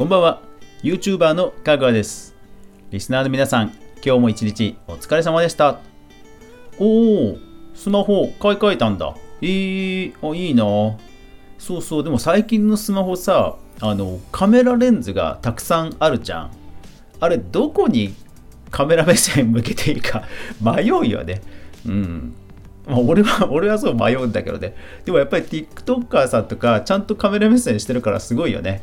こんばんは。YouTuber のかぐわです。リスナーの皆さん今日も一日お疲れ様でした。おおスマホ買い替えたんだ。えー、あいいな。そうそうでも最近のスマホさあのカメラレンズがたくさんあるじゃん。あれどこにカメラ目線向けていいか 迷うよね。うん。まあ、俺は、俺はそう迷うんだけどね。でもやっぱり TikToker さんとか、ちゃんとカメラ目線してるからすごいよね。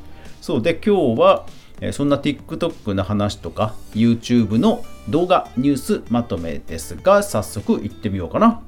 そうで、今日は、そんな TikTok の話とか、YouTube の動画、ニュースまとめですが、早速行ってみようかな。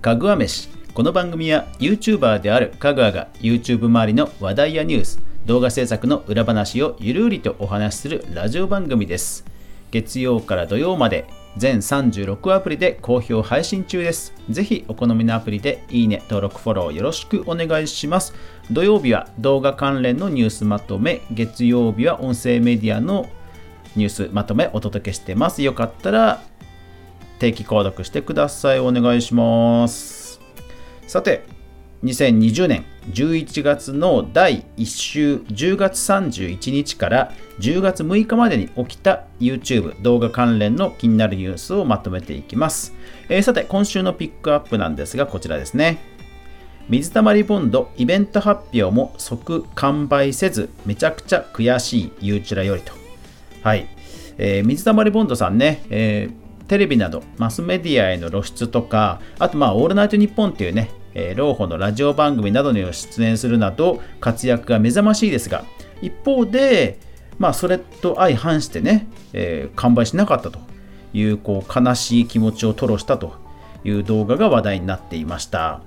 かぐわ飯。この番組は YouTuber であるかぐわが YouTube 周りの話題やニュース、動画制作の裏話をゆるりとお話しするラジオ番組です。月曜から土曜まで全36アプリで好評配信中です。ぜひお好みのアプリでいいね、登録、フォローよろしくお願いします。土曜日は動画関連のニュースまとめ、月曜日は音声メディアのニュースまとめお届けしてます。よかったら定期購読してください。お願いします。さて、2020年11月の第1週10月31日から10月6日までに起きた YouTube 動画関連の気になるニュースをまとめていきます。えー、さて、今週のピックアップなんですが、こちらですね。水溜りボンドイベント発表も即完売せず、めちゃくちゃ悔しいゆうちらよりと。はい。えー、水溜りボンドさんね、えー、テレビなどマスメディアへの露出とか、あとまあ、オールナイトニッポンっていうね、えー、老のラジオ番組などに出演するなど活躍が目覚ましいですが一方で、まあ、それと相反してね、えー、完売しなかったというこう悲しい気持ちを吐露したという動画が話題になっていました。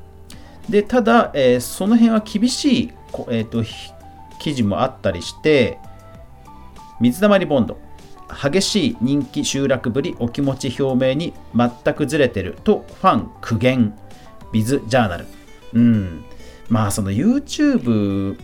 でただ、えー、その辺は厳しい、えーと、記事もあったりして水溜りボンド激しい人気集落ぶりお気持ち表明に全くずれてるとファン苦言。ビズジャーナル。うん。まあ、その YouTube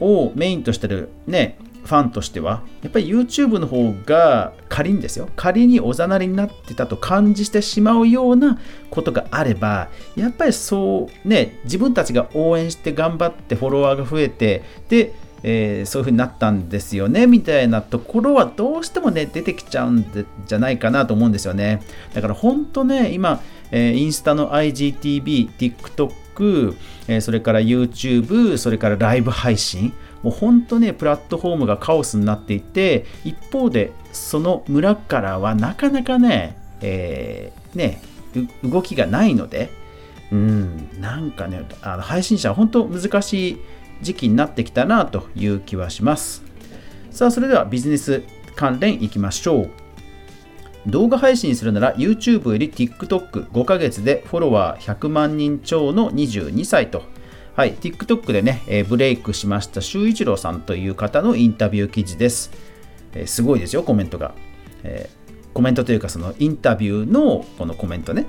をメインとしてるね、ファンとしては、やっぱり YouTube の方が仮にですよ、仮におざなりになってたと感じてしまうようなことがあれば、やっぱりそうね、自分たちが応援して頑張ってフォロワーが増えて、で、えー、そういう風になったんですよねみたいなところはどうしてもね出てきちゃうんじゃないかなと思うんですよね。だから本当ね今えー、インスタの IGTV、TikTok、えー、それから YouTube、それからライブ配信、もう本当ね、プラットフォームがカオスになっていて、一方で、その村からはなかなかね、えー、ね、動きがないので、うん、なんかね、あの配信者は本当難しい時期になってきたなという気はします。さあ、それではビジネス関連いきましょう。動画配信するなら YouTube より TikTok5 ヶ月でフォロワー100万人超の22歳と。はい、TikTok でね、えー、ブレイクしました修一郎さんという方のインタビュー記事です。えー、すごいですよ、コメントが。えー、コメントというか、そのインタビューのこのコメントね。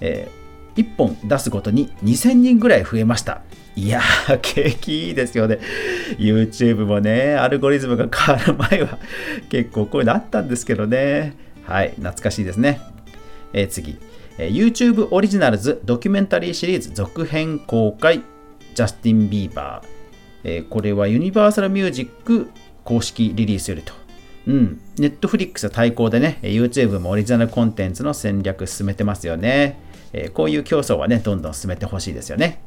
え1本出すごとに2000人ぐらい増えました。いやー、景気いいですよね。YouTube もね、アルゴリズムが変わる前は結構こういうのあったんですけどね。はい、懐かしいですね。えー、次、えー、YouTube オリジナルズドキュメンタリーシリーズ続編公開、ジャスティン・ビーバー。えー、これはユニバーサルミュージック公式リリースよりと。うん、 Netflix 対抗でね、YouTube もオリジナルコンテンツの戦略進めてますよね。えー、こういう競争はね、どんどん進めてほしいですよね。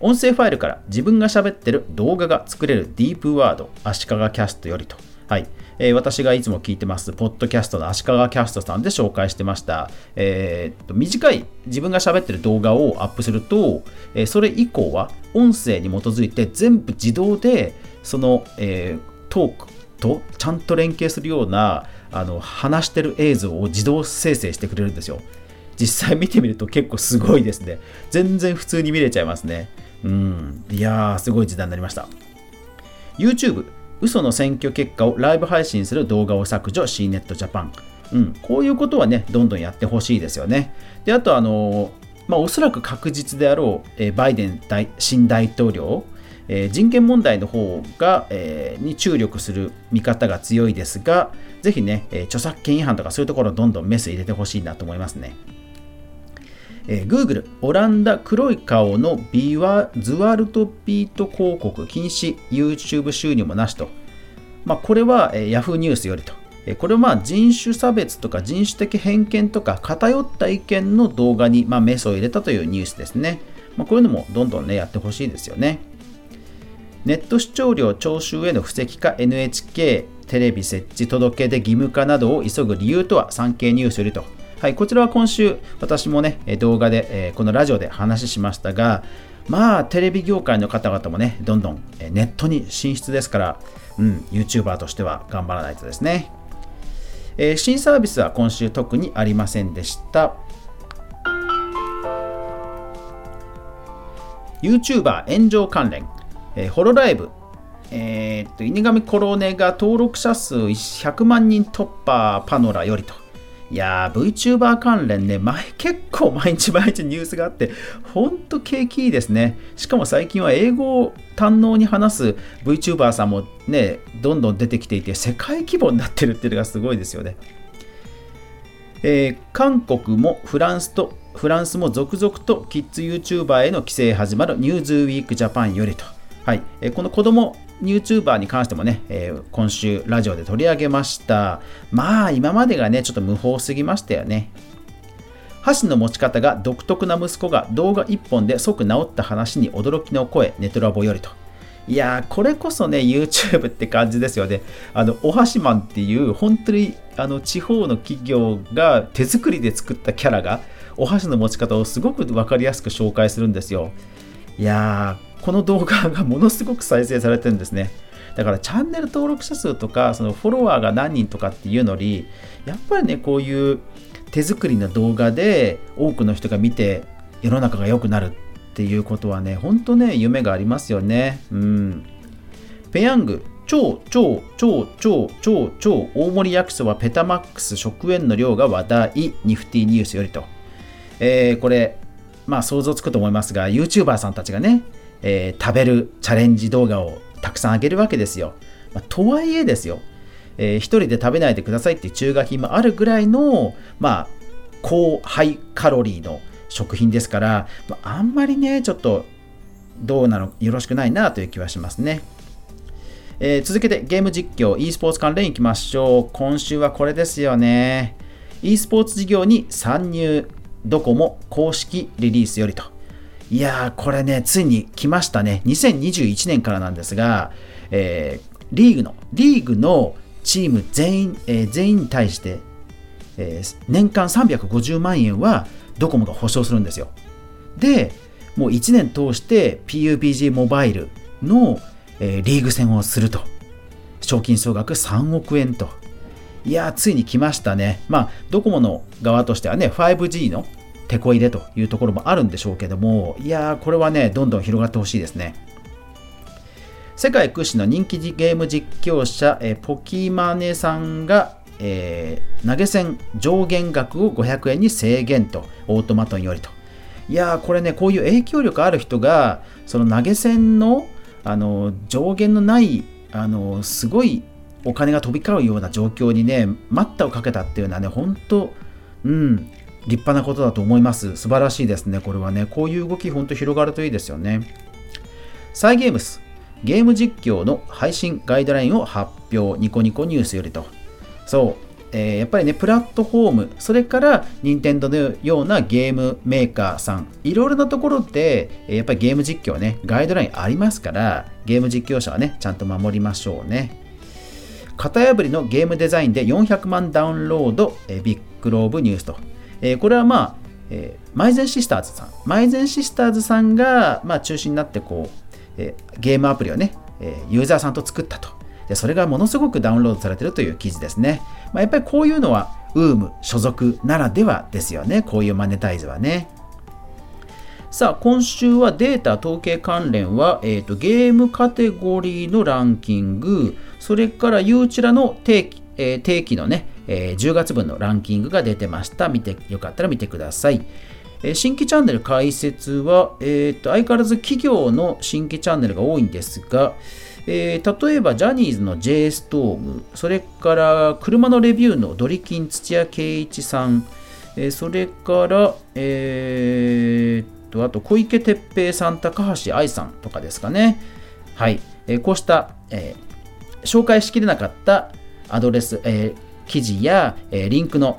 音声ファイルから自分が喋ってる動画が作れるディープワード、足利キャストよりと。はい。えー、私がいつも聞いてます、ポッドキャストの足利キャストさんで紹介してました。えー、っと短い自分が喋ってる動画をアップすると、えー、それ以降は音声に基づいて全部自動でその、えトークとちゃんと連携するようなあの話してる映像を自動生成してくれるんですよ。実際見てみると結構すごいですね。全然普通に見れちゃいますね。うん。いやー、すごい時代になりました。YouTube 嘘の選挙結果をライブ配信する動画を削除 CNET Japan。うん、こういうことはね、どんどんやってほしいですよね。で、あと、あの、まあ、おそらく確実であろう、えー、バイデン大新大統領、えー、人権問題の方が、えー、に注力する見方が強いですが、ぜひね、え著作権違反とかそういうところどんどんメス入れてほしいなと思いますね。えー、Google オランダ黒い顔のビワズワルトビート広告禁止 YouTube 収入もなしと、まあ、これは、えー、Yahoo ニュースよりとこれはまあ人種差別とか人種的偏見とか偏った意見の動画にまあメスを入れたというニュースですね。まあ、こういうのもどんどんねやってほしいですよね。ネット視聴料徴収への布石か NHK テレビ設置届出義務化などを急ぐ理由とは産経ニュースよりと。はい、こちらは今週私もね動画で、えこのラジオで話しましたがまあテレビ業界の方々もねどんどんネットに進出ですから、うん、YouTuber としては頑張らないとですね。えー、新サービスは今週特にありませんでした。YouTuber 炎上関連、えー、ホロライブ、えー、っと、犬神コロネが登録者数100万人突破パノラよりと。いやー、VTuber 関連ね、前、結構毎日毎日ニュースがあって、ほんと景気いいですね。しかも最近は英語を堪能に話す VTuber さんもね、どんどん出てきていて、世界規模になってるっていうのがすごいですよね。えー、韓国もフランスと、フランスも続々とキッズ YouTuber への規制始まるニューズウィークジャパンよりと。はい、えー、この子供 YouTuber に関してもね、えー、今週ラジオで取り上げました。まあ、今までがね、ちょっと無法すぎましたよね。箸の持ち方が独特な息子が動画1本で即治った話に驚きの声、ネトラボよりと。いやー、これこそね、YouTube って感じですよね。あの、お箸マンっていう、本当にあの地方の企業が手作りで作ったキャラが、お箸の持ち方をすごく分かりやすく紹介するんですよ。いやー、この動画がものすごく再生されてるんですね。だからチャンネル登録者数とかそのフォロワーが何人とかっていうのにやっぱりねこういう手作りの動画で多くの人が見て世の中が良くなるっていうことはねほんとね夢がありますよね。うん。ペヤング。超超超超超超大盛り焼きそばペタマックス食塩の量が話題。ニフティニュースよりと、えー、これまあ想像つくと思いますが YouTuber さんたちがねえー、食べるチャレンジ動画をたくさんあげるわけですよ。まあ、とはいえですよ、えー、一人で食べないでくださいっていう中華品もあるぐらいの、まあ、高ハイカロリーの食品ですから、まあ、あんまりね、ちょっとどうなの、よろしくないなという気はしますね。えー、続けてゲーム実況、e スポーツ関連いきましょう。今週はこれですよね。e スポーツ事業に参入、ドコモ公式リリースよりと。いやー、これね、ついに来ましたね。2021年からなんですが、えー、リーグの、リーグのチーム全員、えー、全員に対して、えー、年間350万円はドコモが保証するんですよ。で、もう1年通して PUBG モバイルの、えー、リーグ戦をすると。賞金総額3億円と。いや、ついに来ましたね。まあ、ドコモの側としてはね、5G の手こ入れというところもあるんでしょうけども、いやー、これはね、どんどん広がってほしいですね。世界屈指の人気ゲーム実況者、えポキマネさんが、えー、投げ銭上限額を500円に制限と、オートマトンよりと。いやー、これね、こういう影響力ある人が、その投げ銭のあの上限のないあのすごいお金が飛び交うような状況にね待ったをかけたっていうのはね本当うん立派なことだと思います。素晴らしいですね、これはね。こういう動き、ほんと広がるといいですよね。サイゲームス、ゲーム実況の配信ガイドラインを発表、ニコニコニュースよりと。そう、えー、やっぱりね、プラットフォーム、それから任天堂のようなゲームメーカーさん、いろいろなところで、やっぱりゲーム実況ね、ガイドラインありますから、ゲーム実況者はね、ちゃんと守りましょうね。型破りのゲームデザインで400万ダウンロード、えビッグローブニュースと。えー、これはまあ、えー、マイゼンシスターズさん、マイゼンシスターズさんが、まあ、中心になってこう、えー、ゲームアプリをね、えー、ユーザーさんと作ったと。でそれがものすごくダウンロードされてるという記事ですね。まあ、やっぱりこういうのは、ウーム所属ならではですよね。こういうマネタイズはね。さあ、今週はデータ統計関連は、えーと、ゲームカテゴリーのランキング、それからユーチラの定期,、えー、定期のね、えー、10月分のランキングが出てました。見て、よかったら見てください。えー、新規チャンネル開設は、えーと、相変わらず企業の新規チャンネルが多いんですが、えー、例えばジャニーズの J ストーム、それから車のレビューのドリキン土屋圭一さん、えー、それから、えー、と、あと小池徹平さん、高橋愛さんとかですかね。はい。えー、こうした、えー、紹介しきれなかったアドレス、えー、記事や、え、リンクの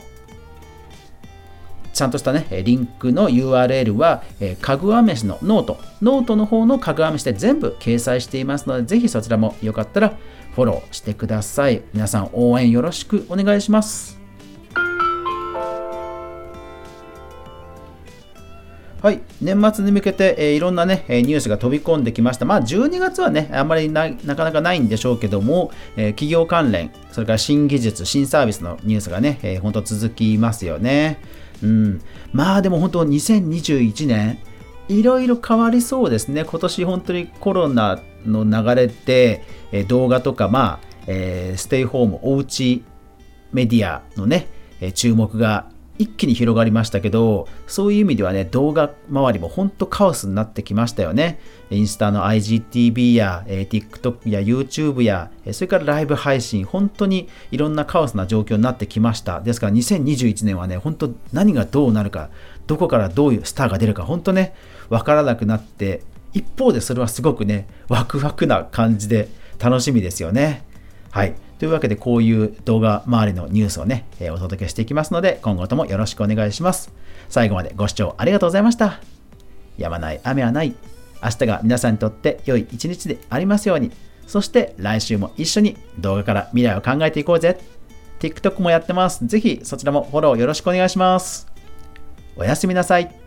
ちゃんとしたね、リンクの URL は、えー、かぐわ飯の note、note の方のかぐわ飯で全部掲載していますので、ぜひそちらもよかったらフォローしてください。皆さん応援よろしくお願いします。はい、年末に向けて、えー、いろんなね、ニュースが飛び込んできました。まあ、12月はね、あんまりなかなかないんでしょうけども、えー、企業関連、それから新技術、新サービスのニュースがね、えー、本当続きますよね。うん。まあ、でも本当、2021年、いろいろ変わりそうですね。今年本当にコロナの流れで、え、動画とか、まあ、え、ステイホーム、おうちメディアのね、え、注目が一気に広がりましたけど、そういう意味ではね、動画周りも本当カオスになってきましたよね。インスタの IGTV や、えー、TikTok や YouTube や、それからライブ配信、本当にいろんなカオスな状況になってきました。ですから2021年はね、本当何がどうなるか、どこからどういうスターが出るか、本当ね、わからなくなって、一方でそれはすごくね、ワクワクな感じで楽しみですよね。はい。というわけで、こういう動画周りのニュースをね、えお届けしていきますので、今後ともよろしくお願いします。最後までご視聴ありがとうございました。やまない雨はない。明日が皆さんにとって良い一日でありますように。そして来週も一緒に動画から未来を考えていこうぜ。TikTok もやってます。ぜひそちらもフォローよろしくお願いします。おやすみなさい。